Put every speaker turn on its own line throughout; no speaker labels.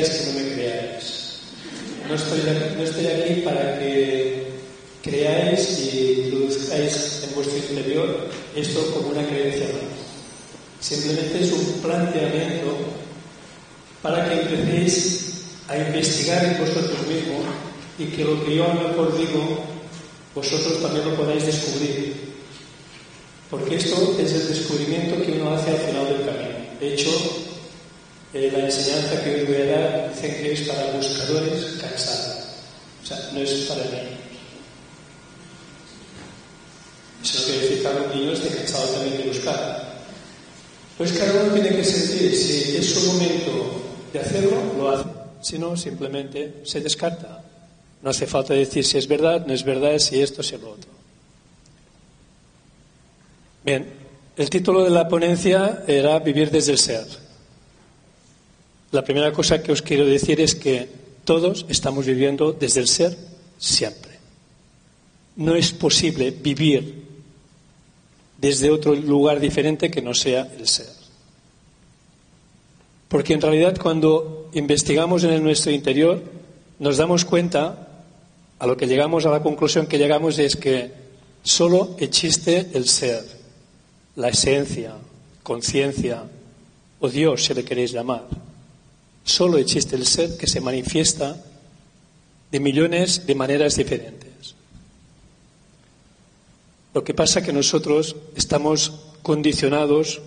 es que no me creáis. No estoy, no estoy aquí para que creáis y introduzcáis en vuestro interior esto como una creencia más. Simplemente es un planteamiento para que empecéis a investigar en vosotros mismos y que lo que yo a lo mejor digo, vosotros también lo podáis descubrir. Porque esto es el descubrimiento que uno hace al final del camino. De hecho, eh, la enseñanza que os voy a dar dicen que es para buscadores cansados. O sea, no es para niños. Eso no quiere decir que un niño esté cansado también de buscar. Pues cada uno tiene que sentir si es su momento de hacerlo, lo hace. Si no, simplemente se descarta. No hace falta decir si es verdad, no es verdad, si esto, si lo otro. Bien, el título de la ponencia era Vivir desde el ser. La primera cosa que os quiero decir es que todos estamos viviendo desde el ser siempre. No es posible vivir desde otro lugar diferente que no sea el ser. Porque en realidad cuando investigamos en nuestro interior nos damos cuenta, a lo que llegamos a la conclusión que llegamos es que solo existe el ser, la esencia, conciencia o Dios si le queréis llamar. Solo existe el ser que se manifiesta de millones de maneras diferentes. Lo que pasa es que nosotros estamos condicionados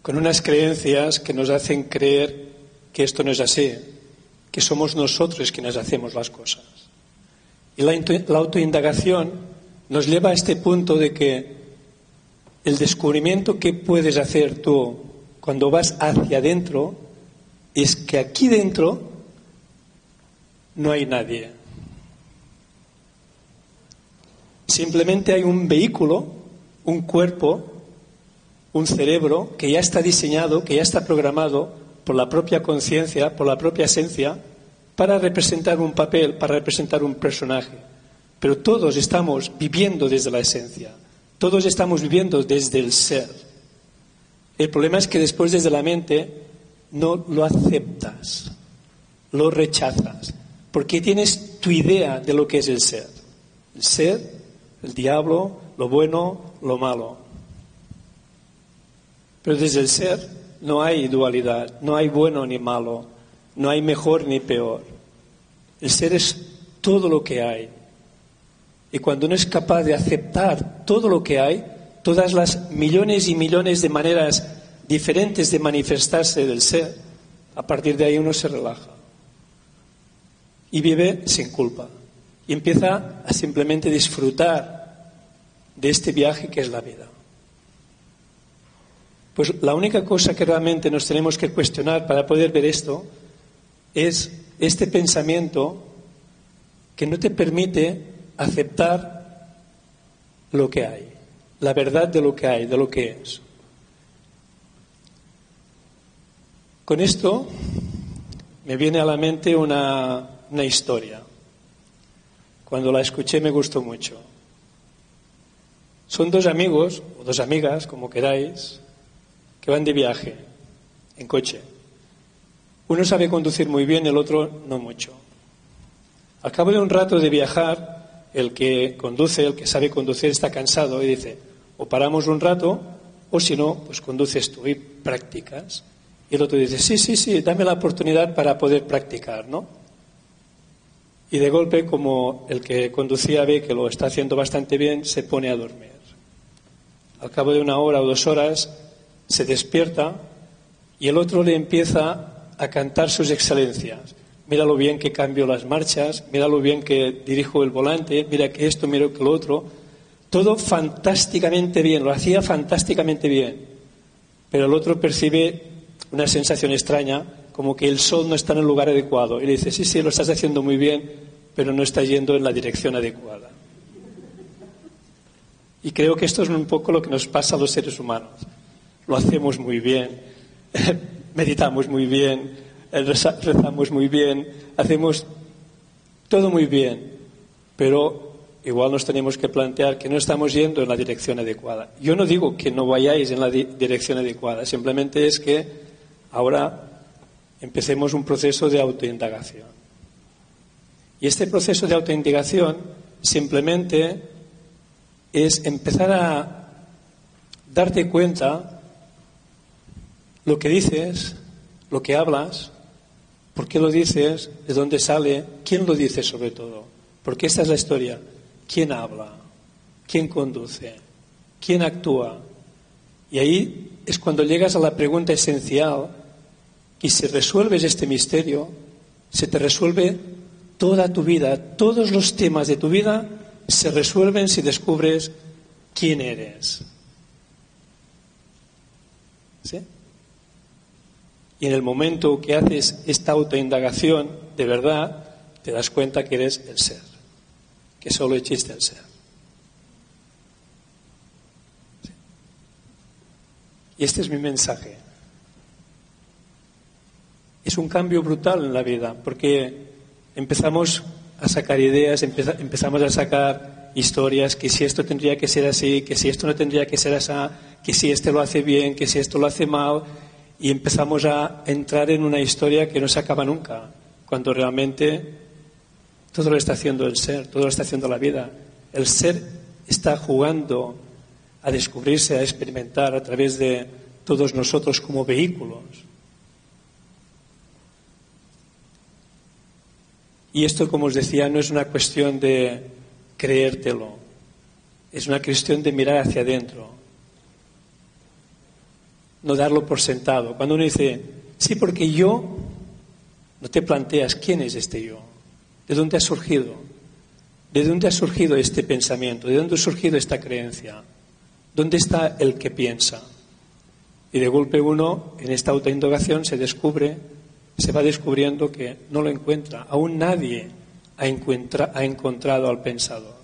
con unas creencias que nos hacen creer que esto no es así, que somos nosotros quienes hacemos las cosas. Y la, la autoindagación nos lleva a este punto de que el descubrimiento que puedes hacer tú cuando vas hacia adentro es que aquí dentro no hay nadie. Simplemente hay un vehículo, un cuerpo, un cerebro que ya está diseñado, que ya está programado por la propia conciencia, por la propia esencia, para representar un papel, para representar un personaje. Pero todos estamos viviendo desde la esencia, todos estamos viviendo desde el ser. El problema es que después desde la mente no lo aceptas, lo rechazas, porque tienes tu idea de lo que es el ser. El ser el diablo, lo bueno, lo malo. Pero desde el ser no hay dualidad, no hay bueno ni malo, no hay mejor ni peor. El ser es todo lo que hay. Y cuando uno es capaz de aceptar todo lo que hay, todas las millones y millones de maneras diferentes de manifestarse del ser, a partir de ahí uno se relaja y vive sin culpa y empieza a simplemente disfrutar de este viaje que es la vida. Pues la única cosa que realmente nos tenemos que cuestionar para poder ver esto es este pensamiento que no te permite aceptar lo que hay. La verdad de lo que hay, de lo que es. Con esto me viene a la mente una, una historia. Cuando la escuché me gustó mucho. Son dos amigos, o dos amigas, como queráis, que van de viaje, en coche. Uno sabe conducir muy bien, el otro no mucho. Al cabo de un rato de viajar, el que conduce, el que sabe conducir, está cansado y dice, o paramos un rato, o si no, pues conduces tú y practicas. Y el otro dice, sí, sí, sí, dame la oportunidad para poder practicar, ¿no? Y de golpe, como el que conducía ve que lo está haciendo bastante bien, se pone a dormir. Al cabo de una hora o dos horas, se despierta y el otro le empieza a cantar sus excelencias. Mira lo bien que cambio las marchas, mira lo bien que dirijo el volante, mira que esto, mira que lo otro. Todo fantásticamente bien, lo hacía fantásticamente bien. Pero el otro percibe una sensación extraña, como que el sol no está en el lugar adecuado. Y le dice, sí, sí, lo estás haciendo muy bien, pero no está yendo en la dirección adecuada. Y creo que esto es un poco lo que nos pasa a los seres humanos. Lo hacemos muy bien, meditamos muy bien, rezamos muy bien, hacemos todo muy bien, pero igual nos tenemos que plantear que no estamos yendo en la dirección adecuada. Yo no digo que no vayáis en la dirección adecuada, simplemente es que ahora empecemos un proceso de autoindagación. Y este proceso de autoindagación simplemente es empezar a darte cuenta lo que dices, lo que hablas, por qué lo dices, de dónde sale, quién lo dice sobre todo. Porque esta es la historia. ¿Quién habla? ¿Quién conduce? ¿Quién actúa? Y ahí es cuando llegas a la pregunta esencial y si resuelves este misterio, se te resuelve toda tu vida, todos los temas de tu vida se resuelven si descubres quién eres. ¿Sí? Y en el momento que haces esta autoindagación, de verdad, te das cuenta que eres el ser, que solo existe el ser. Y este es mi mensaje. Es un cambio brutal en la vida, porque empezamos a sacar ideas, empezamos a sacar historias, que si esto tendría que ser así, que si esto no tendría que ser así, que si este lo hace bien, que si esto lo hace mal, y empezamos a entrar en una historia que no se acaba nunca, cuando realmente todo lo está haciendo el ser, todo lo está haciendo la vida. El ser está jugando a descubrirse, a experimentar a través de todos nosotros como vehículos. Y esto, como os decía, no es una cuestión de creértelo, es una cuestión de mirar hacia adentro, no darlo por sentado. Cuando uno dice, sí, porque yo, no te planteas quién es este yo, de dónde ha surgido, de dónde ha surgido este pensamiento, de dónde ha surgido esta creencia, dónde está el que piensa. Y de golpe uno, en esta autoindagación, se descubre se va descubriendo que no lo encuentra. Aún nadie ha, encontrado al pensador.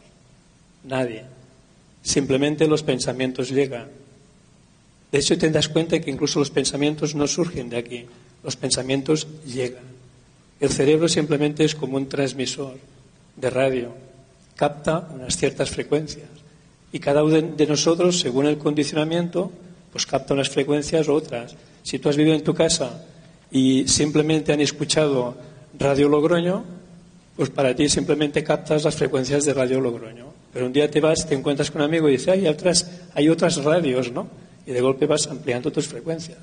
Nadie. Simplemente los pensamientos llegan. De hecho, te das cuenta que incluso los pensamientos no surgen de aquí. Los pensamientos llegan. El cerebro simplemente es como un transmisor de radio. Capta unas ciertas frecuencias. Y cada uno de nosotros, según el condicionamiento, pues capta unas frecuencias u otras. Si tú has vivido en tu casa y simplemente han escuchado Radio Logroño, pues para ti simplemente captas las frecuencias de Radio Logroño. Pero un día te vas, te encuentras con un amigo y dices, hay otras, hay otras radios, ¿no? Y de golpe vas ampliando tus frecuencias.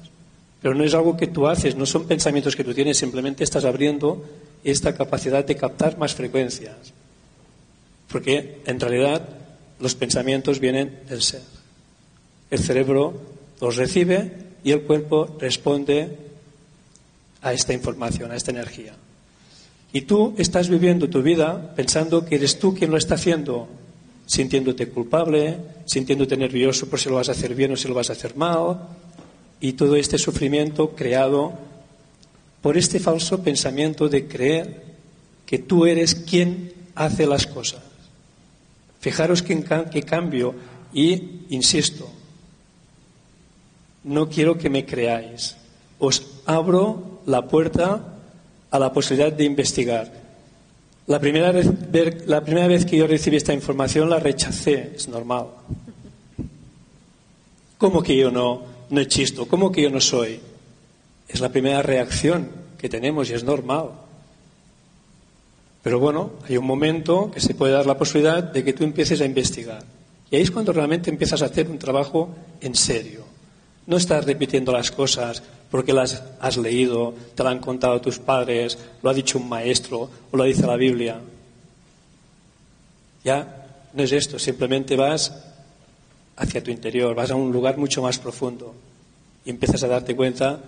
Pero no es algo que tú haces, no son pensamientos que tú tienes, simplemente estás abriendo esta capacidad de captar más frecuencias. Porque en realidad los pensamientos vienen del ser. El cerebro los recibe y el cuerpo responde a esta información, a esta energía. Y tú estás viviendo tu vida pensando que eres tú quien lo está haciendo, sintiéndote culpable, sintiéndote nervioso por si lo vas a hacer bien o si lo vas a hacer mal, y todo este sufrimiento creado por este falso pensamiento de creer que tú eres quien hace las cosas. Fijaros qué, cambio Y, insisto, no quiero que me creáis. Os abro la puerta a la posibilidad de investigar. La primera, vez, que yo recibí esta información la rechacé, es normal. ¿Cómo que yo no, no existo? ¿Cómo que yo no soy? Es la primera reacción que tenemos y es normal. Pero bueno, hay un momento que se puede dar la posibilidad de que tú empieces a investigar. Y ahí es cuando realmente empiezas a hacer un trabajo en serio. No estás repitiendo las cosas porque las has leído, te lo han contado tus padres, lo ha dicho un maestro o lo dice la Biblia. Ya no es esto, simplemente vas hacia tu interior, vas a un lugar mucho más profundo y empiezas a darte cuenta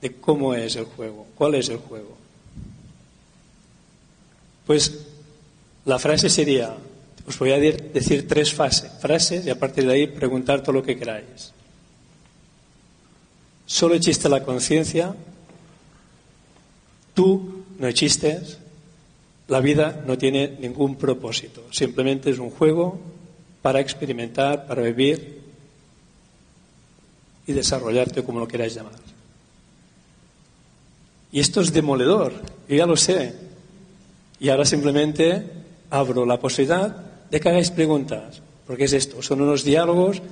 de cómo es el juego, cuál es el juego. Pues la frase sería, os voy a decir tres frases y a partir de ahí preguntar todo lo que queráis. Solo existe la conciencia, tú no existes, la vida no tiene ningún propósito, simplemente es un juego para experimentar, para vivir y desarrollarte como lo queráis llamar. Y esto es demoledor, yo ya lo sé. Y ahora simplemente abro la posibilidad de que hagáis preguntas, porque es esto, son unos diálogos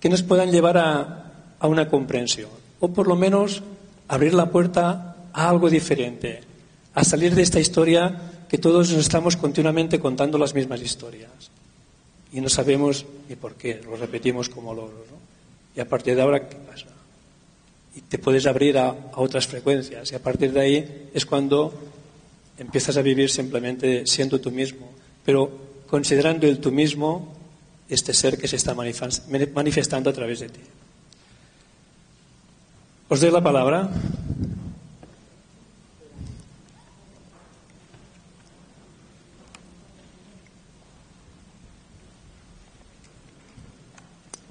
que nos puedan llevar a, a una comprensión, o por lo menos abrir la puerta a algo diferente, a salir de esta historia que todos nos estamos continuamente contando las mismas historias y no sabemos ni por qué, lo repetimos como loros. ¿no? Y a partir de ahora, ¿qué pasa? Y te puedes abrir a, a otras frecuencias y a partir de ahí es cuando empiezas a vivir simplemente siendo tú mismo, pero considerando el tú mismo este ser que se está manifestando a través de ti. Os doy la palabra.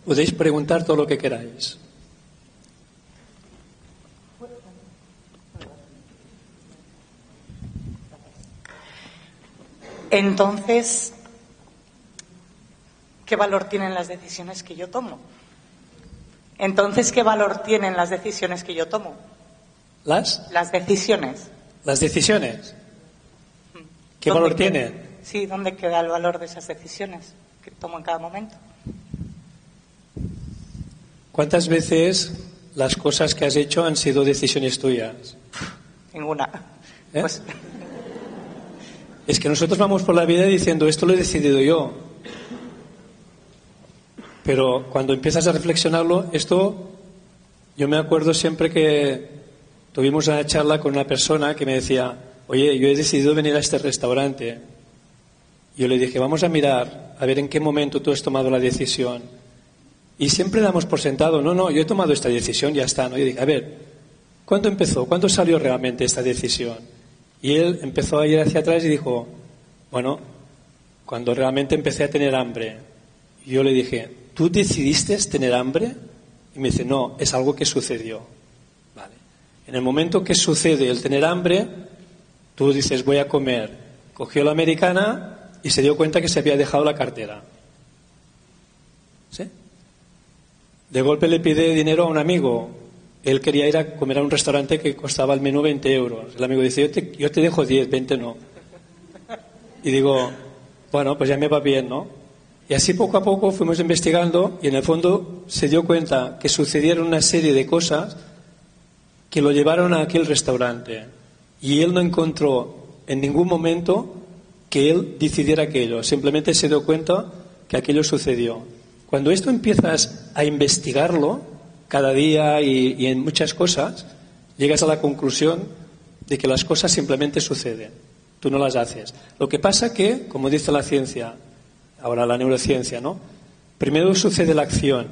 Podéis preguntar todo lo que queráis.
Entonces, ¿qué valor tienen las decisiones que yo tomo? Entonces, ¿qué valor tienen las decisiones que yo tomo?
¿Las?
Las decisiones.
¿Las decisiones? ¿Qué valor tienen?
Sí, ¿dónde queda el valor de esas decisiones que tomo en cada momento?
¿Cuántas veces las cosas que has hecho han sido decisiones tuyas?
Ninguna.
¿Eh?
Pues...
Es que nosotros vamos por la vida diciendo, esto lo he decidido yo. Pero cuando empiezas a reflexionarlo, esto, yo me acuerdo siempre que tuvimos una charla con una persona que me decía, oye, yo he decidido venir a este restaurante. Yo le dije, vamos a mirar, a ver en qué momento tú has tomado la decisión. Y siempre damos por sentado, no, no, yo he tomado esta decisión, ya está. ¿no? Yo dije, a ver, ¿cuándo empezó? ¿Cuándo salió realmente esta decisión? Y él empezó a ir hacia atrás y dijo, bueno, cuando realmente empecé a tener hambre. Yo le dije, ¿tú decidiste tener hambre? Y me dice, no, es algo que sucedió. Vale. En el momento que sucede el tener hambre, tú dices, voy a comer. Cogió la americana y se dio cuenta que se había dejado la cartera. ¿Sí? De golpe le pide dinero a un amigo. Él quería ir a comer a un restaurante que costaba al menú 20 euros. El amigo dice, yo te, yo te dejo 10, 20 no. Y digo, bueno, pues ya me va bien, ¿no? Y así poco a poco fuimos investigando y en el fondo se dio cuenta que sucedieron una serie de cosas que lo llevaron a aquel restaurante. Y él no encontró en ningún momento que él decidiera aquello, simplemente se dio cuenta que aquello sucedió. Cuando esto empiezas a investigarlo cada día y, y en muchas cosas, llegas a la conclusión de que las cosas simplemente suceden. Tú no las haces. Lo que pasa que, como dice la ciencia, ahora la neurociencia, ¿no? Primero sucede la acción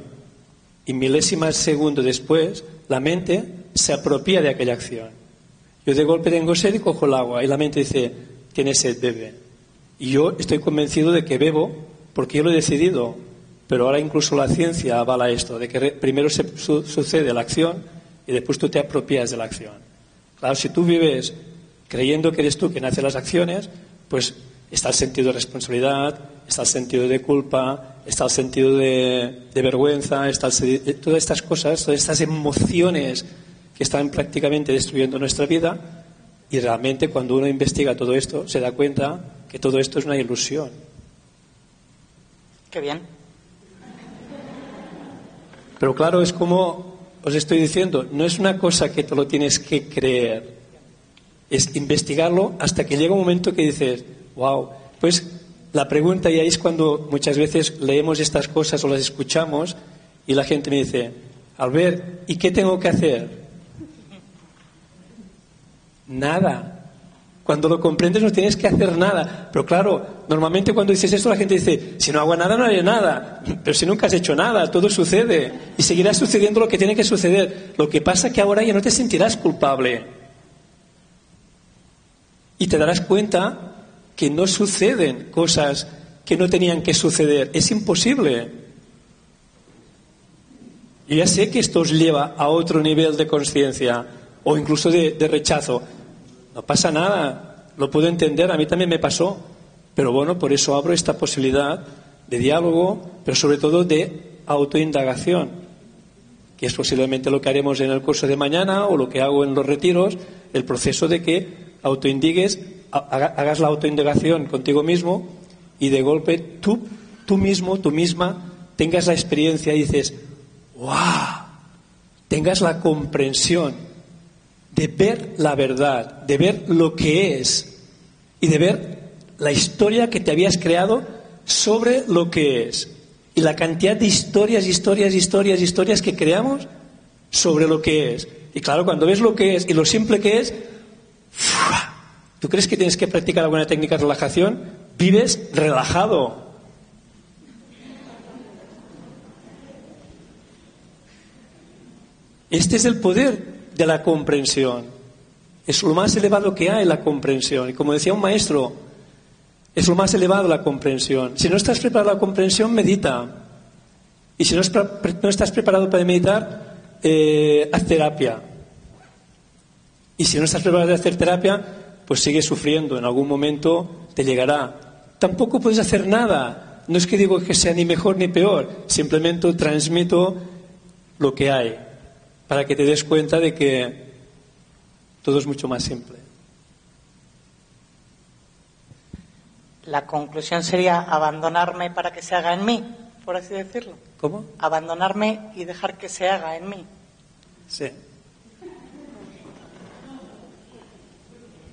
y milésimas segundo después la mente se apropia de aquella acción. Yo de golpe tengo sed y cojo el agua y la mente dice, tiene sed, bebe. Y yo estoy convencido de que bebo porque yo lo he decidido. Pero ahora incluso la ciencia avala esto, de que primero se, su, sucede la acción y después tú te apropias de la acción. Claro, si tú vives creyendo que eres tú quien hace las acciones, pues Está el sentido de responsabilidad, está el sentido de culpa, está el sentido de, vergüenza, está todas estas cosas, todas estas emociones que están prácticamente destruyendo nuestra vida. Y realmente cuando uno investiga todo esto, se da cuenta que todo esto es una ilusión.
Qué bien.
Pero claro, es como os estoy diciendo, no es una cosa que te lo tienes que creer, es investigarlo hasta que llega un momento que dices, wow, pues la pregunta ya es cuando muchas veces leemos estas cosas o las escuchamos y la gente me dice, Albert, ¿y qué tengo que hacer? Nada. Cuando lo comprendes no tienes que hacer nada. Pero claro, normalmente cuando dices esto la gente dice, si no hago nada no haré nada. Pero si nunca has hecho nada, todo sucede. Y seguirá sucediendo lo que tiene que suceder. Lo que pasa es que ahora ya no te sentirás culpable. Y te darás cuenta que no suceden cosas que no tenían que suceder. Es imposible. Yo ya sé que esto os lleva a otro nivel de conciencia o incluso de, rechazo. No pasa nada, lo puedo entender, a mí también me pasó. Pero bueno, por eso abro esta posibilidad de diálogo, pero sobre todo de autoindagación, que es posiblemente lo que haremos en el curso de mañana o lo que hago en los retiros, el proceso de que autoindigues, hagas la autoindagación contigo mismo y de golpe tú, tú mismo, tú misma, tengas la experiencia y dices, ¡wow! Tengas la comprensión de ver la verdad, de ver lo que es y de ver la historia que te habías creado sobre lo que es. Y la cantidad de historias, historias, historias, historias que creamos sobre lo que es. Y claro, cuando ves lo que es y lo simple que es, ¿tú crees que tienes que practicar alguna técnica de relajación? Vives relajado. Este es el poder de la comprensión. Es lo más elevado que hay la comprensión. Y como decía un maestro, es lo más elevado la comprensión. Si no estás preparado para la comprensión, medita. Y si no, estás preparado para meditar, eh, haz terapia. Y si no estás preparado para hacer terapia, pues sigue sufriendo. En algún momento te llegará. Tampoco puedes hacer nada. No es que digo que sea ni mejor ni peor. Simplemente transmito lo que hay para que te des cuenta de que todo es mucho más simple.
La conclusión sería abandonarme para que se haga en mí, por así decirlo.
¿Cómo?
Abandonarme y dejar que se haga en mí.
Sí.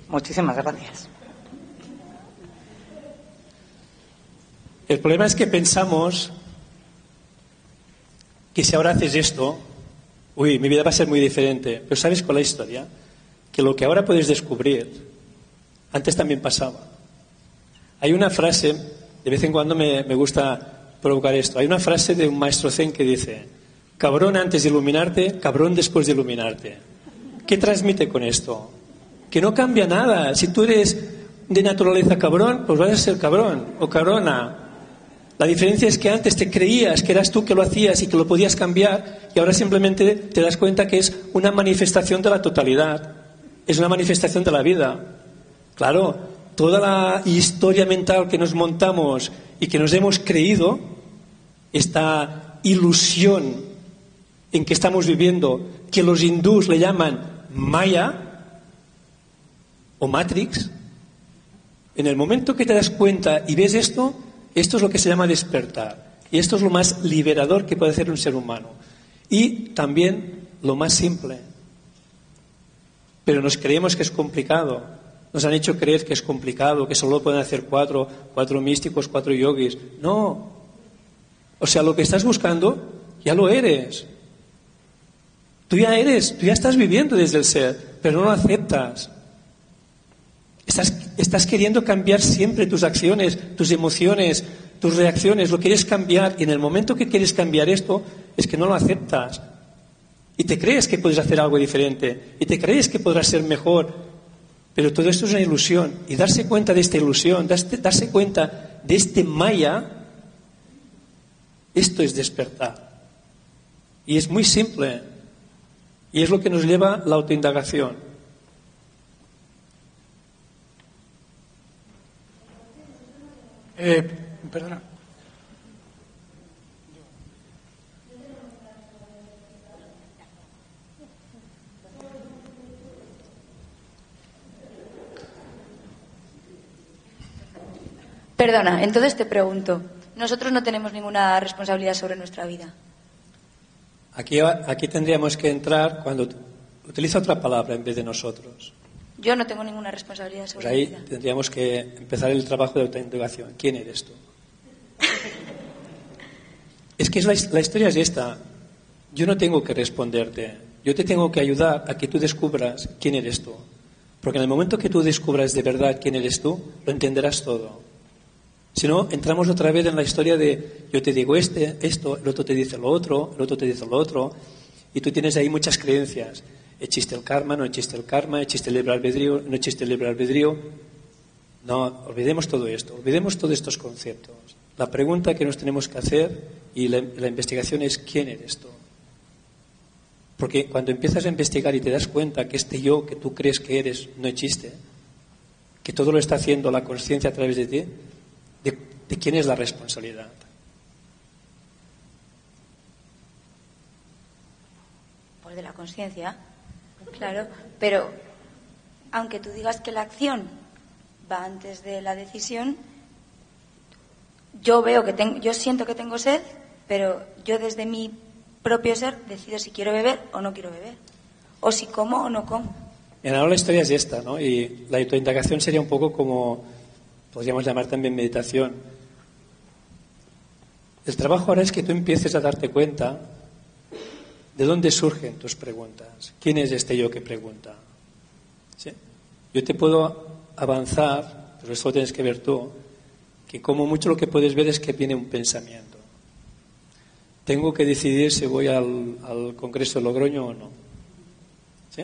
Muchísimas gracias.
El problema es que pensamos que si ahora haces esto, uy, mi vida va a ser muy diferente. Pero ¿sabes es la historia? Que lo que ahora puedes descubrir, antes también pasaba. Hay una frase, de vez en cuando me, gusta provocar esto, hay una frase de un maestro zen que dice, cabrón antes de iluminarte, cabrón después de iluminarte. ¿Qué transmite con esto? Que no cambia nada. Si tú eres de naturaleza cabrón, pues vas a ser cabrón o cabrona. La diferencia es que antes te creías que eras tú que lo hacías y que lo podías cambiar y ahora simplemente te das cuenta que es una manifestación de la totalidad, es una manifestación de la vida. Claro, toda la historia mental que nos montamos y que nos hemos creído, esta ilusión en que estamos viviendo, que los hindús le llaman Maya o Matrix, en el momento que te das cuenta y ves esto, esto es lo que se llama despertar. Y esto es lo más liberador que puede hacer un ser humano. Y también lo más simple. Pero nos creemos que es complicado. Nos han hecho creer que es complicado, que solo pueden hacer cuatro, cuatro místicos, cuatro yogis. No. O sea, lo que estás buscando, ya lo eres. Tú ya eres, tú ya estás viviendo desde el ser, pero no lo aceptas. Estás, queriendo cambiar siempre tus acciones, tus emociones, tus reacciones, lo quieres cambiar y en el momento que quieres cambiar esto es que no lo aceptas. Y te crees que puedes hacer algo diferente y te crees que podrás ser mejor. Pero todo esto es una ilusión. Y darse cuenta de esta ilusión, darse, darse cuenta de este maya, esto es despertar. Y es muy simple. Y es lo que nos lleva la autoindagación. Eh, perdona.
Perdona, entonces te pregunto, nosotros no tenemos ninguna responsabilidad sobre nuestra vida.
Aquí, aquí tendríamos que entrar cuando utiliza otra palabra en vez de nosotros.
Yo no tengo ninguna responsabilidad sobre
Pues ahí tendríamos que empezar el trabajo de autointegración. ¿Quién eres tú? es que es la, la historia es esta. Yo no tengo que responderte. Yo te tengo que ayudar a que tú descubras quién eres tú. Porque en el momento que tú descubras de verdad quién eres tú, lo entenderás todo. Si no, entramos otra vez en la historia de yo te digo este, esto, el otro te dice lo otro, el otro te dice lo otro, y tú tienes ahí muchas creencias. Existe el karma, no existe el karma, existe el libre albedrío, no existe el libre albedrío. No, olvidemos todo esto, olvidemos todos estos conceptos. La pregunta que nos tenemos que hacer y la, investigación es ¿quién eres tú? Porque cuando empiezas a investigar y te das cuenta que este yo que tú crees que eres no existe, que todo lo está haciendo la conciencia a través de ti, de, de quién es la responsabilidad.
Pues de la conciencia, claro. Pero aunque tú digas que la acción va antes de la decisión, yo veo que tengo, yo siento que tengo sed, pero yo desde mi propio ser decido si quiero beber o no quiero beber, o si como o no como.
En ahora la historia es esta, ¿no? Y la autoindagación sería un poco como, podríamos llamar también meditación. El trabajo ahora es que tú empieces a darte cuenta de dónde surgen tus preguntas. ¿Quién es este yo que pregunta? ¿Sí? Yo te puedo avanzar, pero eso lo tienes que ver tú, que como mucho lo que puedes ver es que viene un pensamiento. Tengo que decidir si voy al, Congreso de Logroño o no. ¿Sí?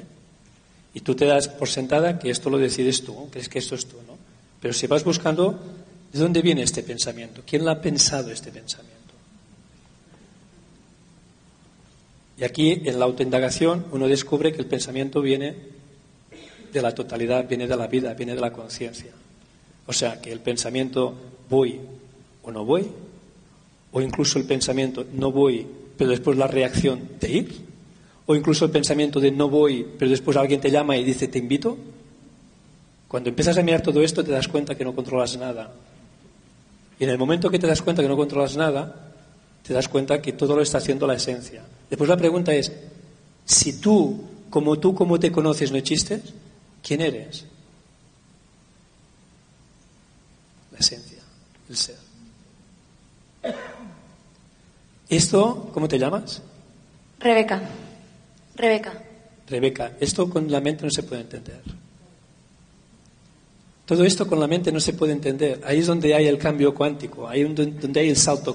Y tú te das por sentada que esto lo decides tú, crees que esto es tú, ¿no? Pero si vas buscando, ¿de dónde viene este pensamiento? ¿Quién lo ha pensado este pensamiento? Y aquí, en la autoindagación, uno descubre que el pensamiento viene de la totalidad, viene de la vida, viene de la conciencia. O sea, que el pensamiento voy o no voy, o incluso el pensamiento no voy, pero después la reacción de ir, o incluso el pensamiento de no voy, pero después alguien te llama y dice te invito. Cuando empiezas a mirar todo esto te das cuenta que no controlas nada. Y en el momento que te das cuenta que no controlas nada, te das cuenta que todo lo está haciendo la esencia. Después la pregunta es, si tú, como tú, como te conoces, no existes, ¿quién eres? La esencia, el ser. Esto, ¿cómo te llamas?
Rebeca, Rebeca,
Rebeca, esto con la mente no se puede entender. Todo esto con la mente no se puede entender. Ahí es donde hay el cambio cuántico, ahí es donde hay el salto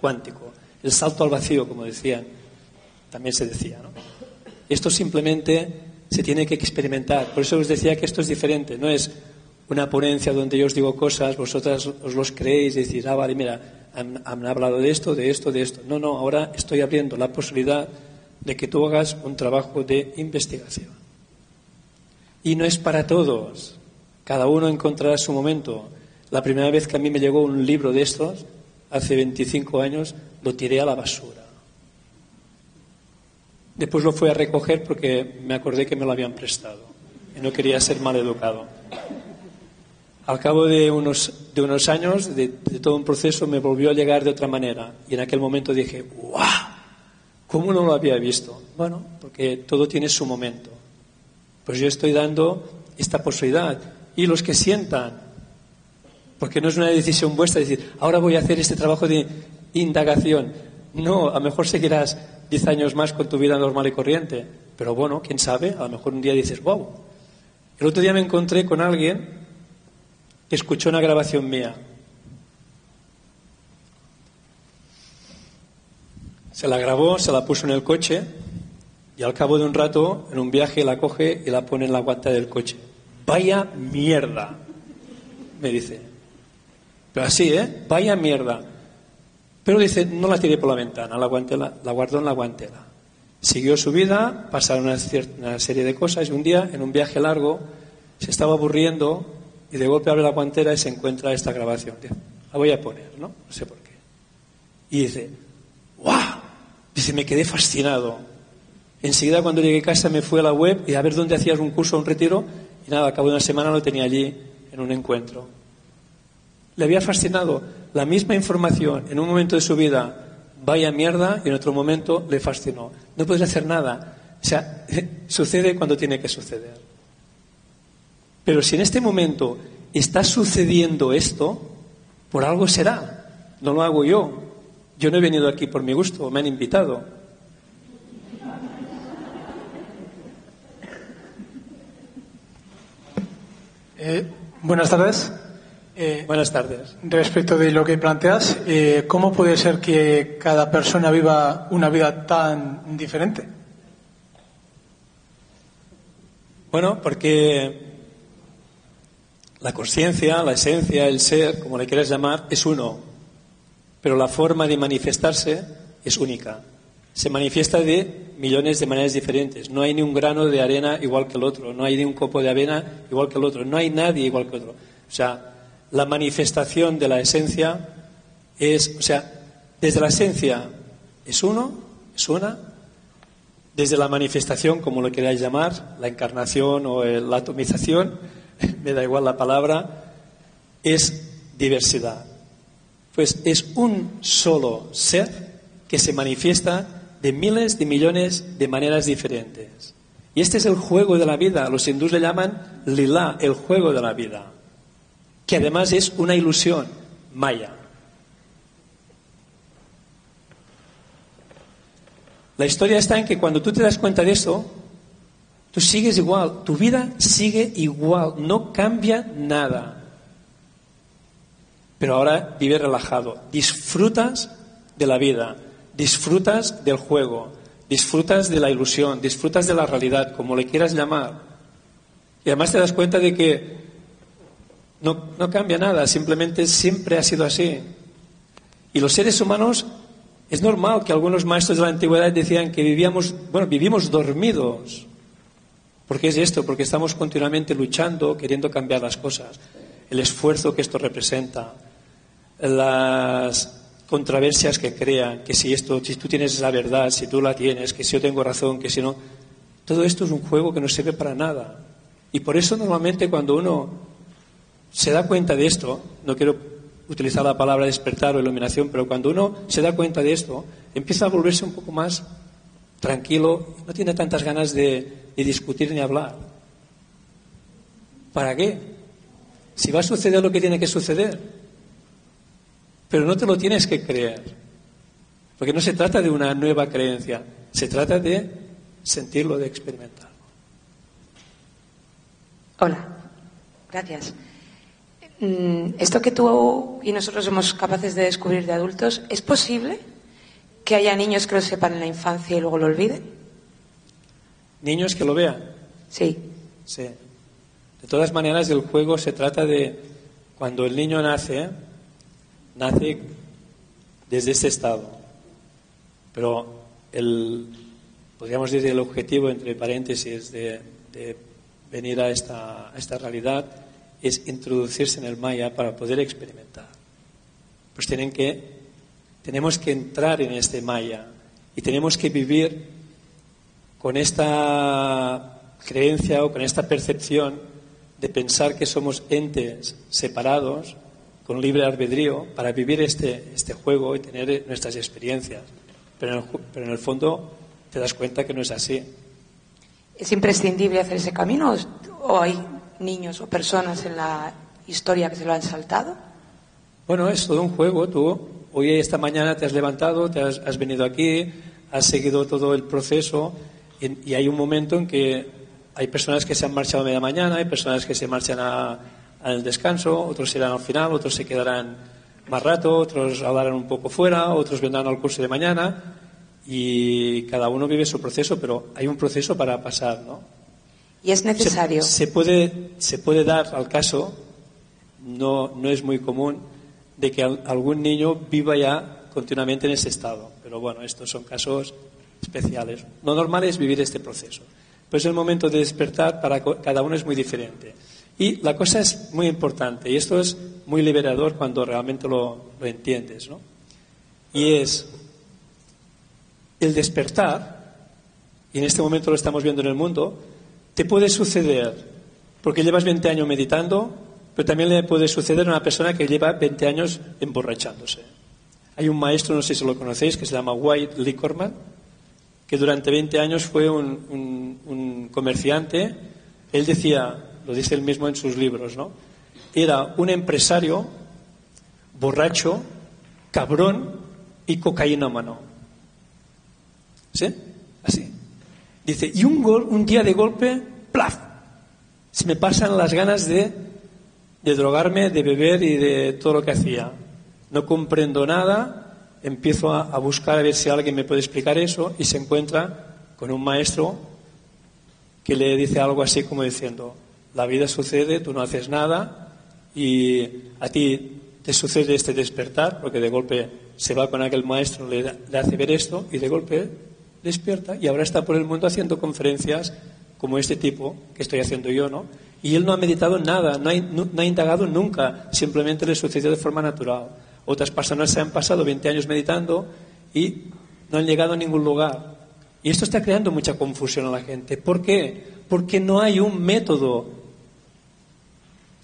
cuántico, el salto al vacío, como decían, también se decía. ¿no? Esto simplemente se tiene que experimentar. Por eso os decía que esto es diferente, no es una ponencia donde yo os digo cosas, vosotras os los creéis y decís, ah, vale, mira, han, han hablado de esto, de esto, de esto. No, no, ahora estoy abriendo la posibilidad de que tú hagas un trabajo de investigación. Y no es para todos. Cada uno encontrará su momento. La primera vez que a mí me llegó un libro de estos, hace 25 años, lo tiré a la basura. Después lo fui a recoger porque me acordé que me lo habían prestado y no quería ser mal educado. Al cabo de unos, años, de, de todo un proceso, me volvió a llegar de otra manera. Y en aquel momento dije, ¡guau! ¿Cómo no lo había visto? Bueno, porque todo tiene su momento. Pues yo estoy dando esta posibilidad. Y los que sientan, porque no es una decisión vuestra decir, ahora voy a hacer este trabajo de indagación. No, a lo mejor seguirás 10 años más con tu vida normal y corriente. Pero bueno, quién sabe, a lo mejor un día dices, wow. El otro día me encontré con alguien que escuchó una grabación mía. Se la grabó, se la puso en el coche y al cabo de un rato, en un viaje, la coge y la pone en la guanta del coche. Vaya mierda, me dice. Pero así, ¿eh? Vaya mierda. Pero dice, no la tiré por la ventana, la, guantela, la guardó en la guantera. Siguió su vida, pasaron una, serie de cosas y un día, en un viaje largo, se estaba aburriendo y de golpe abre la guantera y se encuentra esta grabación. La voy a poner, ¿no? No sé por qué. Y dice, ¡guau! Dice, me quedé fascinado. Enseguida cuando llegué a casa me fui a la web y a ver dónde hacías un curso un retiro y nada, a cabo de una semana lo tenía allí en un encuentro. Le había fascinado la misma información en un momento de su vida, vaya mierda, y en otro momento le fascinó. No puedes hacer nada. O sea, sucede cuando tiene que suceder. Pero si en este momento está sucediendo esto, por algo será. No lo hago yo. Yo no he venido aquí por mi gusto, me han invitado.
Eh, buenas tardes.
Eh, buenas tardes.
Respecto de lo que planteas, eh, ¿cómo puede ser que cada persona viva una vida tan diferente?
Bueno, porque la conciencia, la esencia, el ser, como le quieras llamar, es uno, pero la forma de manifestarse es única. Se manifiesta de millones de maneras diferentes. No hay ni un grano de arena igual que el otro, no hay ni un copo de avena igual que el otro, no hay nadie igual que el otro. O sea, la manifestación de la esencia es, o sea, desde la esencia es uno, es una, desde la manifestación, como lo queráis llamar, la encarnación o la atomización, me da igual la palabra, es diversidad. Pues es un solo ser que se manifiesta de miles de millones de maneras diferentes. Y este es el juego de la vida. Los hindús le llaman lila, el juego de la vida que además es una ilusión maya. La historia está en que cuando tú te das cuenta de eso, tú sigues igual, tu vida sigue igual, no cambia nada. Pero ahora vive relajado, disfrutas de la vida, disfrutas del juego, disfrutas de la ilusión, disfrutas de la realidad, como le quieras llamar. Y además te das cuenta de que no, no cambia nada, simplemente siempre ha sido así. Y los seres humanos, es normal que algunos maestros de la antigüedad decían que vivíamos, bueno, vivimos dormidos. ¿Por qué es esto? Porque estamos continuamente luchando, queriendo cambiar las cosas. El esfuerzo que esto representa, las controversias que crean, que si esto, si tú tienes la verdad, si tú la tienes, que si yo tengo razón, que si no, todo esto es un juego que no sirve para nada. Y por eso normalmente cuando uno se da cuenta de esto, no quiero utilizar la palabra despertar o iluminación, pero cuando uno se da cuenta de esto, empieza a volverse un poco más tranquilo, no tiene tantas ganas de, discutir ni hablar. ¿Para qué? Si va a suceder lo que tiene que suceder. Pero no te lo tienes que creer. Porque no se trata de una nueva creencia, se trata de sentirlo, de experimentarlo.
Hola, gracias. Mm, esto que tú y nosotros somos capaces de descubrir de adultos, ¿es posible que haya niños que lo sepan en la infancia y luego lo olviden?
¿Niños que lo vean?
Sí.
Sí. De todas maneras, el juego se trata de cuando el niño nace, nace desde este estado. Pero el, podríamos decir, el objetivo, entre paréntesis, de, venir a esta, a esta realidad es introducirse en el maya para poder experimentar. Pues tienen que, tenemos que entrar en este maya y tenemos que vivir con esta creencia o con esta percepción de pensar que somos entes separados con libre albedrío para vivir este, este juego y tener nuestras experiencias. Pero en, el, pero en el fondo te das cuenta que no es así.
¿Es imprescindible hacer ese camino o hay niños o personas en la historia que se lo han saltado?
Bueno, es todo un juego. Tú hoy esta mañana te has levantado, te has, venido aquí, has seguido todo el proceso y, hay un momento en que hay personas que se han marchado a media mañana, hay personas que se marchan al descanso, otros irán al final, otros se quedarán más rato, otros hablarán un poco fuera, otros vendrán al curso de mañana y cada uno vive su proceso, pero hay un proceso para pasar, ¿no?
Y es necesario.
Se, puede, se puede dar al caso, no, no es muy común, de que algún niño viva ya continuamente en ese estado. Pero bueno, estos son casos especiales. Lo normal es vivir este proceso. Pues el momento de despertar para cada uno es muy diferente. Y la cosa es muy importante, y esto es muy liberador cuando realmente lo, lo entiendes, ¿no? Y es el despertar, y en este momento lo estamos viendo en el mundo, te puede suceder porque llevas 20 años meditando, pero también le puede suceder a una persona que lleva 20 años emborrachándose. Hay un maestro, no sé si lo conocéis, que se llama White Licorman, que durante 20 años fue un, comerciante. Él decía, lo dice él mismo en sus libros, ¿no? Era un empresario borracho, cabrón y cocainómano. ¿Sí? Así. Dice, y un día de golpe, ¡plaf! Se me pasan las ganas de, de drogarme, de beber y de todo lo que hacía. No comprendo nada, empiezo a, a buscar a ver si alguien me puede explicar eso y se encuentra con un maestro que le dice algo así como diciendo, la vida sucede, tú no haces nada y a ti te sucede este despertar, porque de golpe se va con aquel maestro, le, le, hace ver esto y de golpe despierta y ahora está por el mundo haciendo conferencias como este tipo que estoy haciendo yo, ¿no? Y él no ha meditado nada, no ha, no, no ha indagado nunca, simplemente le sucedió de forma natural. Otras personas se han pasado 20 años meditando y no han llegado a ningún lugar. Y esto está creando mucha confusión a la gente. ¿Por qué? Porque no hay un método.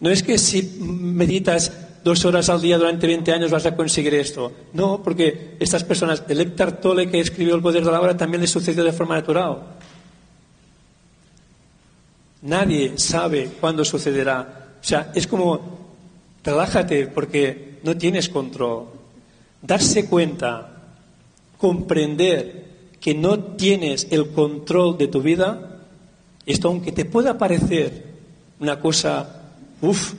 No es que si meditas dos horas al día durante 20 años vas a conseguir esto. No, porque estas personas, el Eckhart Tolle que escribió El poder de la hora también le sucedió de forma natural. Nadie sabe cuándo sucederá. O sea, es como, relájate porque no tienes control. Darse cuenta, comprender que no tienes el control de tu vida, esto aunque te pueda parecer una cosa, uff,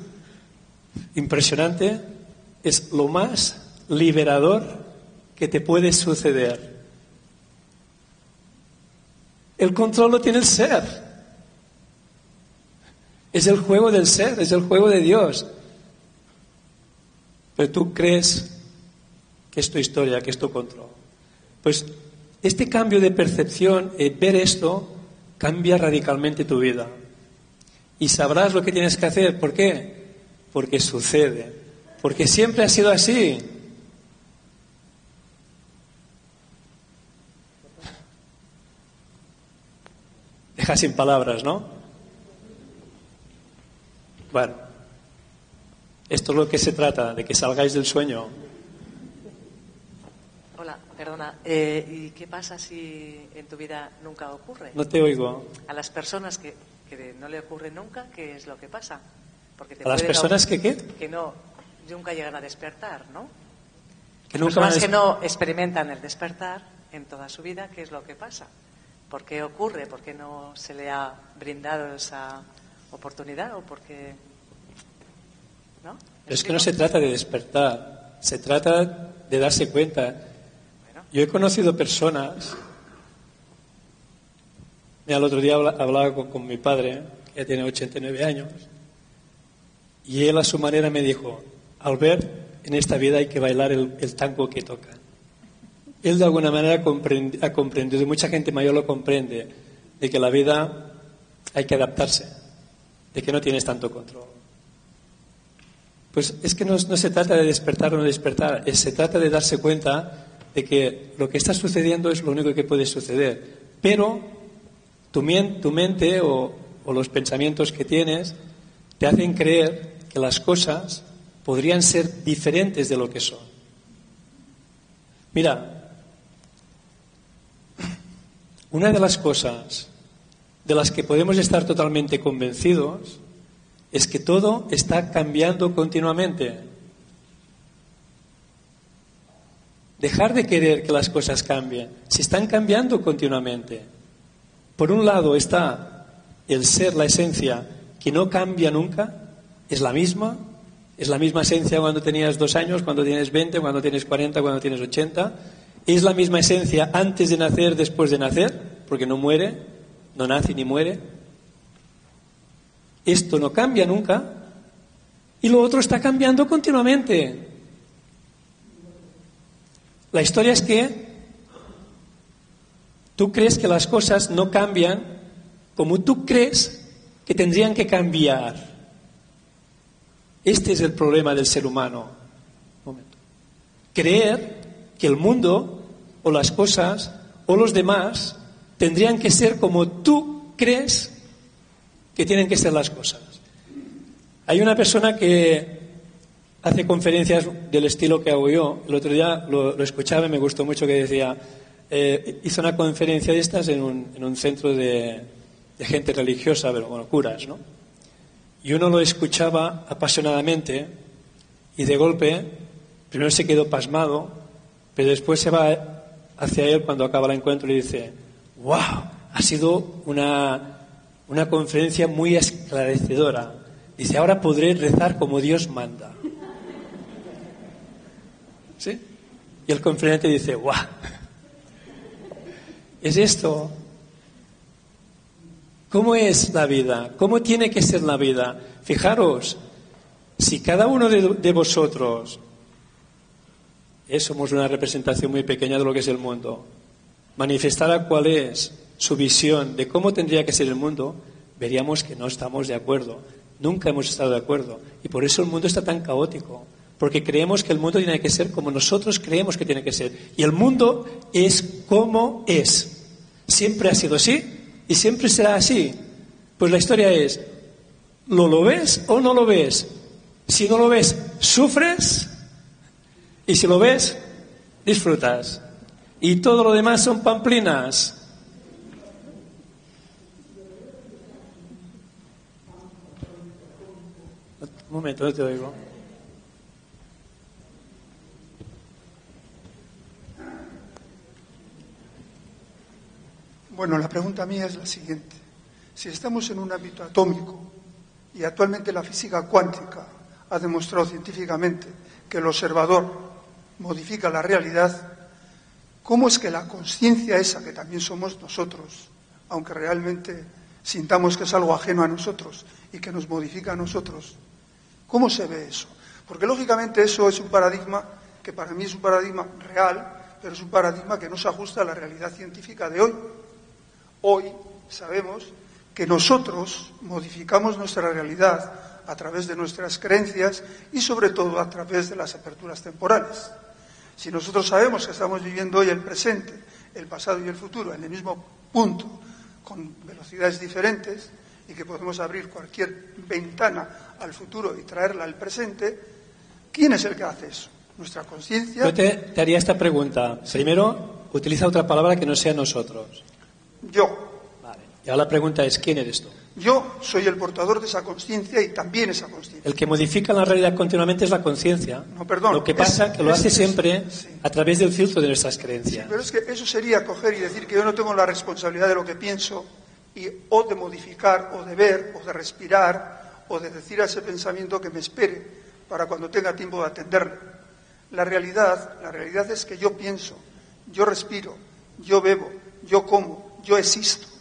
impresionante, es lo más liberador que te puede suceder. El control lo tiene el ser. Es el juego del ser, es el juego de Dios. Pero tú crees que es tu historia, que es tu control. Pues este cambio de percepción, eh, ver esto, cambia radicalmente tu vida. Y sabrás lo que tienes que hacer. ¿Por qué? Porque sucede. Porque siempre ha sido así. Deja sin palabras, ¿no? Bueno, esto es lo que se trata, de que salgáis del sueño.
Hola, perdona. Eh, ¿Y qué pasa si en tu vida nunca ocurre?
No te oigo.
A las personas que, que no le ocurre nunca, ¿qué es lo que pasa?
Porque te ¿A las personas que qué?
Que no, nunca llegan a despertar, ¿no?
Que nunca
personas que no experimentan el despertar en toda su vida, ¿qué es lo que pasa? ¿Por qué ocurre? ¿Por qué no se le ha brindado esa oportunidad? ¿O porque ¿No?
Es que no se trata de despertar, se trata de darse cuenta. Yo he conocido personas. Mira, el otro día hablaba con, con mi padre, que tiene 89 años, y él a su manera me dijo, Albert, en esta vida hay que bailar el, el tango que toca. Él de alguna manera comprende, ha comprendido, y mucha gente mayor lo comprende, de que la vida hay que adaptarse, de que no tienes tanto control. Pues es que no, se trata de despertar o no despertar, es, se trata de darse cuenta de que lo que está sucediendo es lo único que puede suceder. Pero tu, tu mente o, o los pensamientos que tienes te hacen creer que las cosas podrían ser diferentes de lo que son. Mira, una de las cosas de las que podemos estar totalmente convencidos es que todo está cambiando continuamente. Dejar de querer que las cosas cambien, se están cambiando continuamente. Por un lado está el ser, la esencia, que no cambia nunca, es la misma, es la misma esencia cuando tenías dos años, cuando tienes 20, cuando tienes 40, cuando tienes 80. Es la misma esencia antes de nacer, después de nacer, porque no muere, no nace ni muere. Esto no cambia nunca. Y lo otro está cambiando continuamente. La historia es que tú crees que las cosas no cambian como tú crees que tendrían que cambiar. Este es el problema del ser humano. Creer que el mundo o las cosas o los demás tendrían que ser como tú crees que tienen que ser las cosas. Hay una persona que hace conferencias del estilo que hago yo. El otro día lo, escuchaba y me gustó mucho que decía, eh, hizo una conferencia de estas en un, en un centro de, de, gente religiosa, pero bueno, curas, ¿no? Y uno lo escuchaba apasionadamente y de golpe, primero se quedó pasmado, pero después se va hacia él cuando acaba el encuentro y dice, wow, ha sido una, una conferencia muy esclarecedora. Dice, ahora podré rezar como Dios manda. ¿Sí? Y el conferente dice, wow, es esto. ¿Cómo es la vida? ¿Cómo tiene que ser la vida? Fijaros, si cada uno de, de vosotros eh, somos una representación muy pequeña de lo que es el mundo. Manifestara cuál es su visión de cómo tendría que ser el mundo, veríamos que no estamos de acuerdo. Nunca hemos estado de acuerdo. Y por eso el mundo está tan caótico. Porque creemos que el mundo tiene que ser como nosotros creemos que tiene que ser. Y el mundo es como es. Siempre ha sido así y siempre será así. Pues la historia es, ¿lo lo ves o no lo ves? Si no lo ves, ¿sufres? Y si lo ves, disfrutas. Y todo lo demás son pamplinas. Un momento, te oigo.
Bueno, la pregunta mía es la siguiente. Si estamos en un ámbito atómico y actualmente la física cuántica ha demostrado científicamente que el observador modifica la realidad, ¿cómo es que la conciencia esa, que también somos nosotros, aunque realmente sintamos que es algo ajeno a nosotros y que nos modifica a nosotros, ¿cómo se ve eso? Porque lógicamente eso es un paradigma que para mí es un paradigma real, pero es un paradigma que no se ajusta a la realidad científica de hoy. Hoy sabemos que nosotros modificamos nuestra realidad a través de nuestras creencias y sobre todo a través de las aperturas temporales. Si nosotros sabemos que estamos viviendo hoy el presente, el pasado y el futuro en el mismo punto, con velocidades diferentes, y que podemos abrir cualquier ventana al futuro y traerla al presente, ¿quién es el que hace eso? Nuestra conciencia.
Yo te, haría esta pregunta. Primero, utiliza otra palabra que no sea nosotros.
Yo.
Vale. Y ahora la pregunta es, ¿quién eres tú?
Yo soy el portador de esa conciencia y también esa conciencia.
El que modifica la realidad continuamente es la conciencia.
No, perdón.
Lo que pasa es que lo hace siempre a través del filtro de nuestras creencias.
Sí, pero es que eso sería coger y decir que yo no tengo la responsabilidad de lo que pienso y o de modificar o de ver o de respirar o de decir a ese pensamiento que me espere para cuando tenga tiempo de atenderle. La realidad, la realidad es que yo pienso, yo respiro, yo bebo, yo como, yo existo.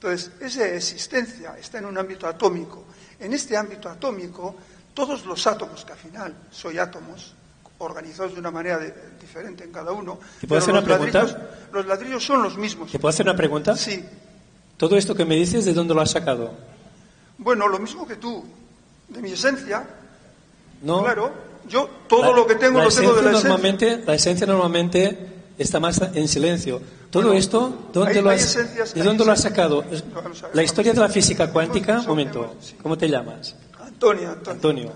Entonces, esa existencia está en un ámbito atómico. En este ámbito atómico, todos los átomos, que al final soy átomos, organizados de una manera diferente en cada uno.
¿Te puedo hacer una pregunta?
Ladrillos, los ladrillos son los mismos.
¿Te puedo hacer una pregunta?
Sí.
¿Todo esto que me dices, de dónde lo has sacado?
Bueno, lo mismo que tú, de mi esencia.
No.
Claro, yo todo lo que tengo lo tengo de la
normalmente,
esencia.
La esencia normalmente está más en silencio. Todo esto, ¿dónde lo has, ¿de dónde lo has sacado? La historia de la física cuántica, un momento, ¿cómo te llamas?
Antonio. Antonio.
Antonio.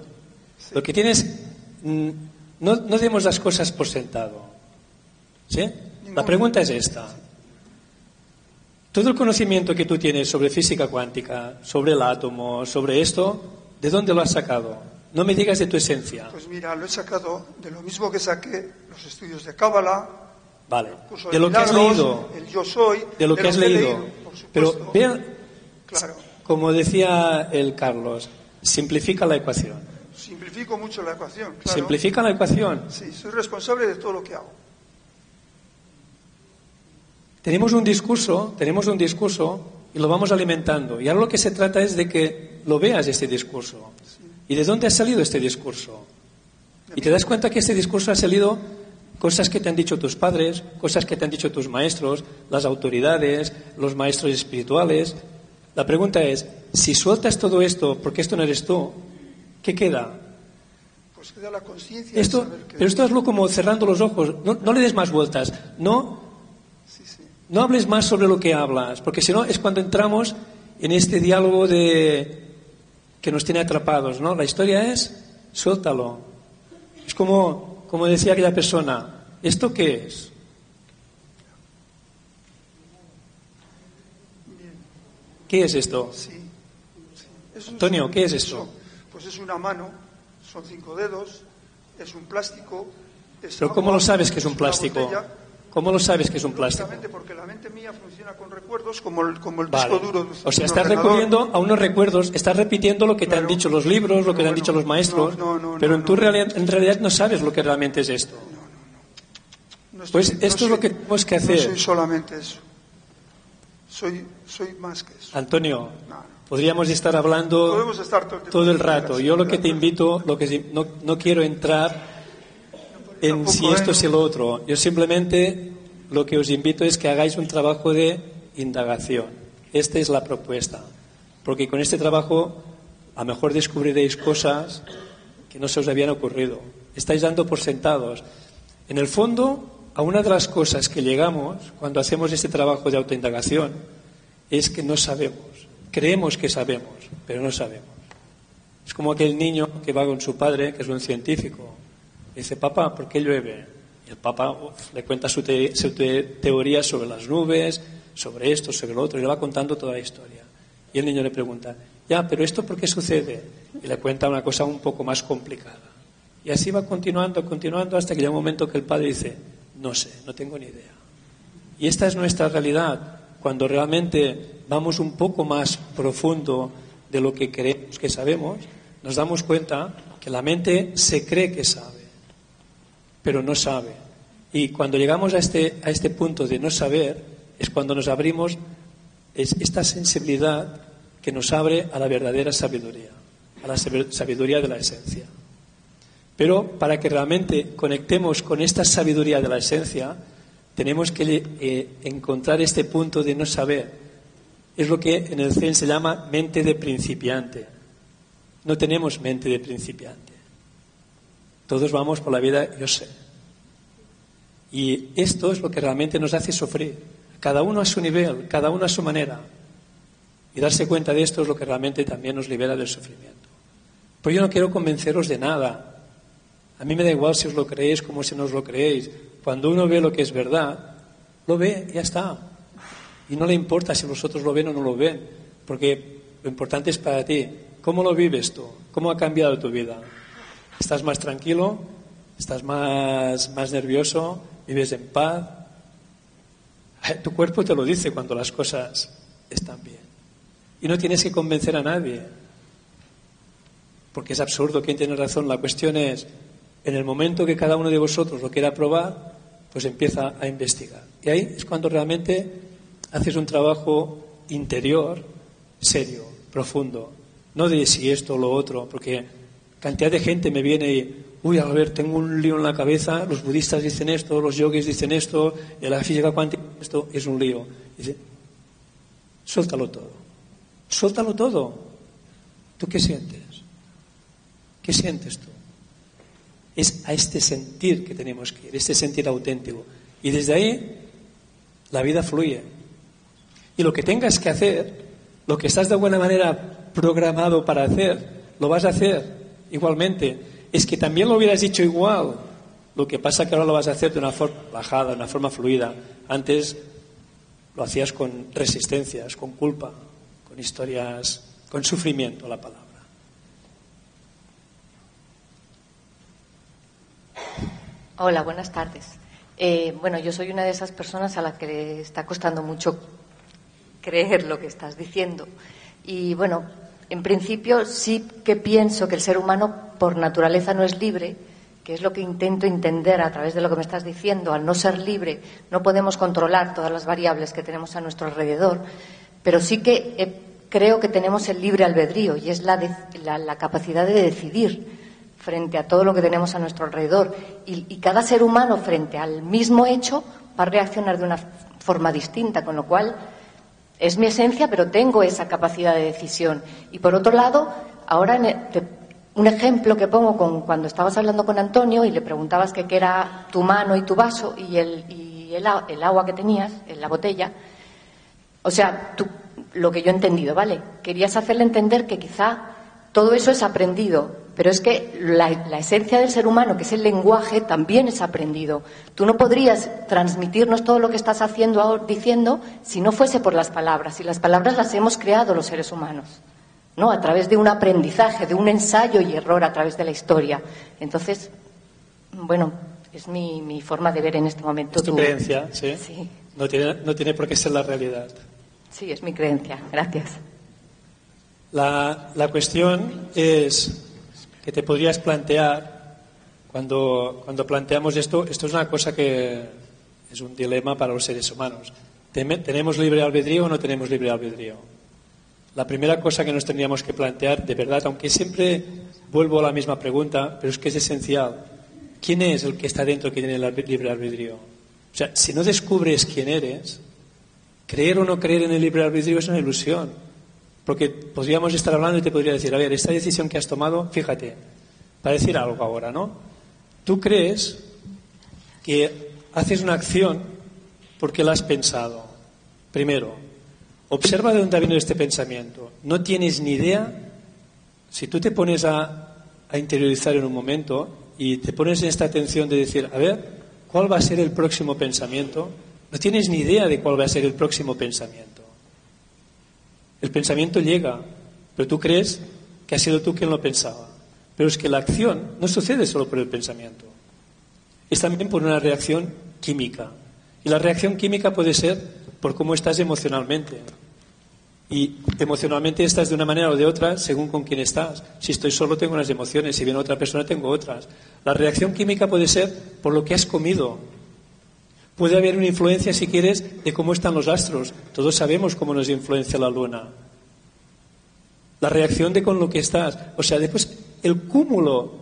Lo que tienes, mm, no, no demos las cosas por sentado. ¿Sí? La pregunta es esta. Todo el conocimiento que tú tienes sobre física cuántica, sobre el átomo, sobre esto, ¿de dónde lo has sacado? No me digas de tu esencia.
Pues mira, lo he sacado de lo mismo que saqué los estudios de Cábala,
Vale. De lo que has leído.
El yo soy.
De lo que has leído. Pero vean,
claro.
como decía el Carlos, simplifica la ecuación.
Simplifico mucho la ecuación. Claro.
Simplifica la ecuación.
Sí, soy responsable de todo lo que hago.
Tenemos un discurso, tenemos un discurso y lo vamos alimentando. Y ahora lo que se trata es de que lo veas este discurso. ¿Y de dónde ha salido este discurso? Y te das cuenta que este discurso ha salido cosas que te han dicho tus padres, cosas que te han dicho tus maestros, las autoridades, los maestros espirituales. La pregunta es, si sueltas todo esto porque esto no eres tú, ¿qué queda?
Pues que da la conciencia
Esto,
que-
pero esto hazlo como cerrando los ojos. No, no le des más vueltas. No,
Sí, sí.
no hables más sobre lo que hablas, porque si no es cuando entramos en este diálogo de que nos tiene atrapados, ¿no? La historia es suéltalo. Es como, como decía aquella persona, ¿esto qué es? ¿Qué es esto?
Sí,
Antonio, ¿qué es esto?
Pues es una mano, son cinco dedos, es un plástico. Es
Pero
agua,
¿cómo lo sabes que es un plástico?
botella.
¿Cómo lo sabes que es un plástico?
Lógicamente, porque la mente mía funciona con recuerdos como el, como el
Vale.
disco duro.
O sea, estás
ordenador.
recurriendo a unos recuerdos, estás repitiendo lo que te han
Claro.
dicho los libros, lo que te han
Bueno,
dicho los maestros,
no, no, no,
pero
no,
en tu
no.
realidad, en realidad no sabes lo que realmente es esto.
No estoy-
Pues
no
esto es
soy-
lo que tenemos que
No
hacer.
soy solamente eso. Soy, soy más que eso.
Antonio,
No, no.
podríamos estar hablando
estar todo el
todo el rato. Yo lo que te invito, lo que no, no quiero entrar en si esto es el otro. Yo simplemente lo que os invito es que hagáis un trabajo de indagación. Esta es la propuesta. Porque con este trabajo a lo mejor descubriréis cosas que no se os habían ocurrido. Estáis dando por sentados. En el fondo, a una de las cosas que llegamos cuando hacemos este trabajo de autoindagación es que no sabemos. Creemos que sabemos, pero no sabemos. Es como aquel niño que va con su padre, que es un científico. Dice, papá, ¿por qué llueve? Y el papá le cuenta su, te- su te- teoría sobre las nubes, sobre esto, sobre lo otro, y le va contando toda la historia. Y el niño le pregunta, ya, pero ¿esto por qué sucede? Y le cuenta una cosa un poco más complicada. Y así va continuando, continuando, hasta que llega un momento que el padre dice, no sé, no tengo ni idea. Y esta es nuestra realidad. Cuando realmente vamos un poco más profundo de lo que creemos que sabemos, nos damos cuenta que la mente se cree que sabe, pero no sabe. Y cuando llegamos a este, a este punto de no saber, es cuando nos abrimos es esta sensibilidad que nos abre a la verdadera sabiduría, a la sabiduría de la esencia. Pero para que realmente conectemos con esta sabiduría de la esencia, tenemos que eh, encontrar este punto de no saber. Es lo que en el Zen se llama mente de principiante. No tenemos mente de principiante. Todos vamos por la vida, yo sé. Y esto es lo que realmente nos hace sufrir. Cada uno a su nivel, cada uno a su manera. Y darse cuenta de esto es lo que realmente también nos libera del sufrimiento. Pues yo no quiero convenceros de nada. A mí me da igual si os lo creéis como si no os lo creéis. Cuando uno ve lo que es verdad, lo ve, y ya está. Y no le importa si vosotros lo ven o no lo ven, porque lo importante es para ti. ¿Cómo lo vives tú? ¿Cómo ha cambiado tu vida? ¿Estás más tranquilo? ¿Estás más, más nervioso? ¿Vives en paz? Tu cuerpo te lo dice cuando las cosas están bien. Y no tienes que convencer a nadie. Porque es absurdo, ¿quién tiene razón? La cuestión es, en el momento que cada uno de vosotros lo quiera probar, pues empieza a investigar. Y ahí es cuando realmente haces un trabajo interior, serio, profundo. No de si esto o lo otro, porque cantidad de gente me viene y, uy, a ver, tengo un lío en la cabeza, los budistas dicen esto, los yogis dicen esto, la física cuántica, esto es un lío. Dice, suéltalo todo. Suéltalo todo. ¿Tú qué sientes? ¿Qué sientes tú? Es a este sentir que tenemos que ir, este sentir auténtico. Y desde ahí la vida fluye. Y lo que tengas que hacer, lo que estás de alguna manera programado para hacer, lo vas a hacer igualmente. Es que también lo hubieras dicho igual. Lo que pasa que ahora lo vas a hacer de una forma bajada, de una forma fluida. Antes lo hacías con resistencias, con culpa, con historias, con sufrimiento, la palabra.
Hola, buenas tardes. Eh, bueno, yo soy una de esas personas a las que le está costando mucho creer lo que estás diciendo. Y bueno, en principio sí que pienso que el ser humano por naturaleza no es libre, que es lo que intento entender a través de lo que me estás diciendo. Al no ser libre no podemos controlar todas las variables que tenemos a nuestro alrededor, pero sí que eh, creo que tenemos el libre albedrío y es la, de- la- capacidad de decidir frente a todo lo que tenemos a nuestro alrededor. Y, y cada ser humano frente al mismo hecho va a reaccionar de una forma distinta, con lo cual es mi esencia, pero tengo esa capacidad de decisión. Y por otro lado, ahora en te- un ejemplo que pongo con cuando estabas hablando con Antonio y le preguntabas qué era tu mano y tu vaso y el, el, el agua que tenías en la botella. O sea, tú, lo que yo he entendido, ¿vale? Querías hacerle entender que quizá todo eso es aprendido, pero es que la, la esencia del ser humano, que es el lenguaje, también es aprendido. Tú no podrías transmitirnos todo lo que estás haciendo ahora, diciendo si no fuese por las palabras. Y las palabras las hemos creado los seres humanos, ¿no? A través de un aprendizaje, de un ensayo y error a través de la historia. Entonces, bueno, es mi, mi forma de ver en este momento.
Es tu
tu-
creencia, ¿sí?
Sí.
No tiene, no tiene por qué ser la realidad.
Sí, es mi creencia. Gracias.
La, la cuestión es que te podrías plantear, cuando, cuando planteamos esto, esto es una cosa que es un dilema para los seres humanos. ¿Tenemos libre albedrío o no tenemos libre albedrío? La primera cosa que nos tendríamos que plantear, de verdad, aunque siempre vuelvo a la misma pregunta, pero es que es esencial. ¿Quién es el que está dentro que tiene el libre albedrío? O sea, si no descubres quién eres, creer o no creer en el libre albedrío es una ilusión. Porque podríamos estar hablando y te podría decir, a ver, esta decisión que has tomado, fíjate, para decir algo ahora, ¿no? Tú crees que haces una acción porque la has pensado. Primero, observa de dónde ha venido este pensamiento. No tienes ni idea, si tú te pones a, a interiorizar en un momento y te pones en esta atención de decir, a ver, ¿cuál va a ser el próximo pensamiento? No tienes ni idea de cuál va a ser el próximo pensamiento. El pensamiento llega, pero tú crees que has sido tú quien lo pensaba. Pero es que la acción no sucede solo por el pensamiento. Es también por una reacción química. Y la reacción química puede ser por cómo estás emocionalmente. Y emocionalmente estás de una manera o de otra según con quién estás. Si estoy solo tengo unas emociones, si viene otra persona tengo otras. La reacción química puede ser por lo que has comido. Puede haber una influencia, si quieres, de cómo están los astros. Todos sabemos cómo nos influencia la luna. La reacción de con lo que estás. O sea, después el cúmulo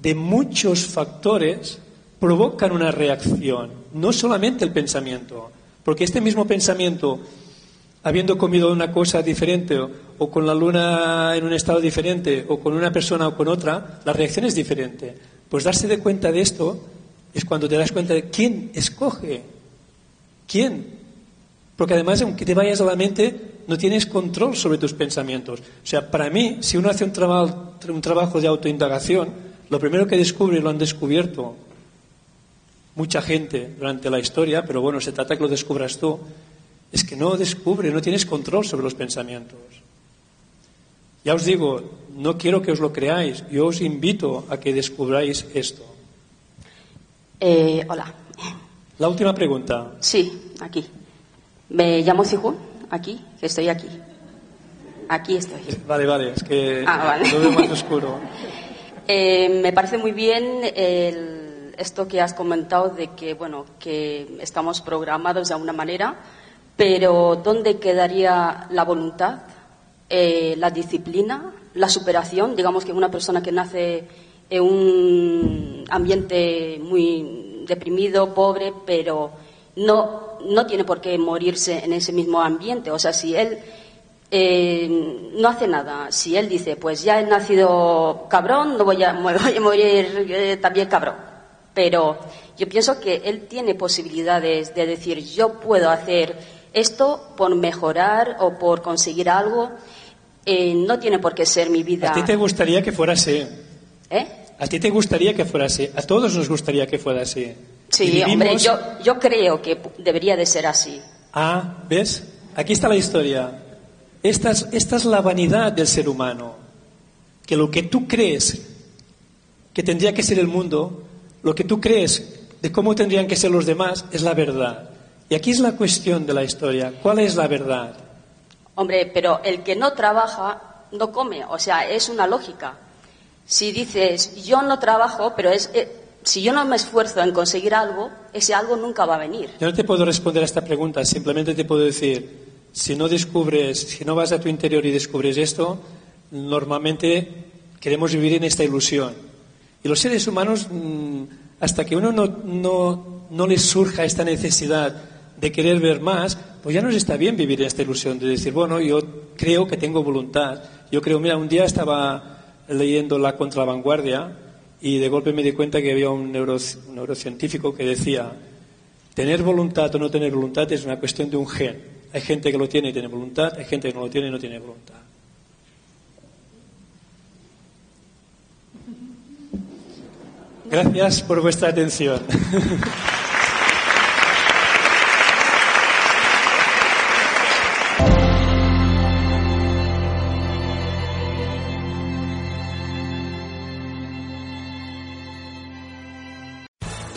de muchos factores provocan una reacción, no solamente el pensamiento. Porque este mismo pensamiento, habiendo comido una cosa diferente o, con la luna en un estado diferente o con una persona o con otra, la reacción es diferente. Pues darse de cuenta de esto es cuando te das cuenta de quién escoge. ¿Quién? Porque además, aunque te vayas a la mente, no tienes control sobre tus pensamientos. O sea, para mí, si uno hace un, traba- un trabajo de autoindagación, lo primero que descubre, lo han descubierto mucha gente durante la historia, pero bueno, se trata que lo descubras tú, es que no descubre, no tienes control sobre los pensamientos. Ya os digo, no quiero que os lo creáis, yo os invito a que descubráis esto.
Eh, hola.
La última pregunta.
Sí, aquí. Me llamo Sihun, aquí, que estoy aquí. Aquí estoy.
Vale, vale, es que
Ah, vale.
lo veo más oscuro.
Eh, me parece muy bien el- esto que has comentado de que, bueno, que estamos programados de alguna manera, pero ¿dónde quedaría la voluntad, eh, la disciplina, la superación? Digamos que una persona que nace en un ambiente muy deprimido, pobre, pero no, no tiene por qué morirse en ese mismo ambiente. O sea, si él eh, no hace nada, si él dice, pues ya he nacido cabrón, no voy a, me voy a morir eh, también cabrón. Pero yo pienso que él tiene posibilidades de decir, yo puedo hacer esto por mejorar o por conseguir algo. Eh, no tiene por qué ser mi vida.
A ti te gustaría que fuera así.
¿Eh?
A ti te gustaría que fuera así. A todos nos gustaría que fuera así.
Sí,
vivimos-
hombre, yo, yo creo que debería de ser así.
Ah, ¿ves? Aquí está la historia. Esta es, esta es la vanidad del ser humano. Que lo que tú crees que tendría que ser el mundo, lo que tú crees de cómo tendrían que ser los demás, es la verdad. Y aquí es la cuestión de la historia. ¿Cuál es la verdad?
Hombre, pero el que no trabaja no come, o sea, es una lógica. Si dices, yo no trabajo, pero es, eh, si yo no me esfuerzo en conseguir algo, ese algo nunca va a venir.
Yo no te puedo responder a esta pregunta, simplemente te puedo decir, si no descubres, si no vas a tu interior y descubres esto, normalmente queremos vivir en esta ilusión. Y los seres humanos, mm, hasta que uno no, no, no les surja esta necesidad de querer ver más, pues ya nos está bien vivir en esta ilusión de decir, bueno, yo creo que tengo voluntad. Yo creo, mira, un día estaba leyendo La Contravanguardia y de golpe me di cuenta que había un, un neurocientífico que decía, tener voluntad o no tener voluntad es una cuestión de un gen. Hay gente que lo tiene y tiene voluntad, hay gente que no lo tiene y no tiene voluntad. Gracias por vuestra atención.